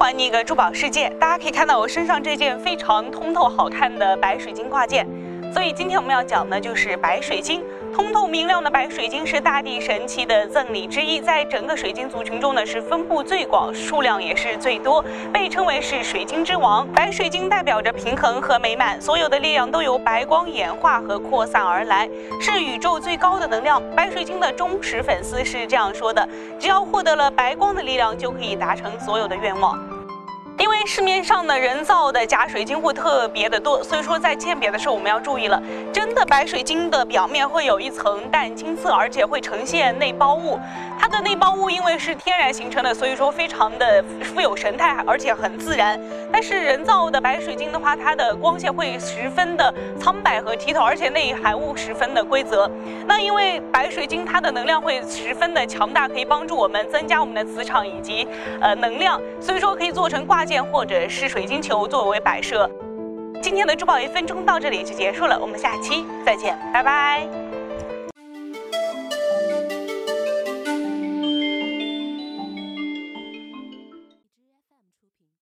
还你一个珠宝世界。大家可以看到我身上这件非常通透好看的白水晶挂件，所以今天我们要讲的就是白水晶。通透明亮的白水晶是大地神奇的赠礼之一，在整个水晶族群中呢是分布最广，数量也是最多，被称为是水晶之王。白水晶代表着平衡和美满，所有的力量都由白光演化和扩散而来，是宇宙最高的能量。白水晶的忠实粉丝是这样说的：只要获得了白光的力量，就可以达成所有的愿望。因为市面上的人造的假水晶会特别的多，所以说在鉴别的时候我们要注意了。真的白水晶的表面会有一层淡金色，而且会呈现内包物。它的内包物因为是天然形成的，所以说非常的富有神态，而且很自然。但是人造的白水晶的话，它的光线会十分的苍白和剔透，而且内含物十分的规则。那因为白水晶它的能量会十分的强大，可以帮助我们增加我们的磁场以及呃能量，所以说可以做成挂或者是水晶球作为摆设。今天的珠宝一分钟到这里就结束了，我们下期再见，拜拜。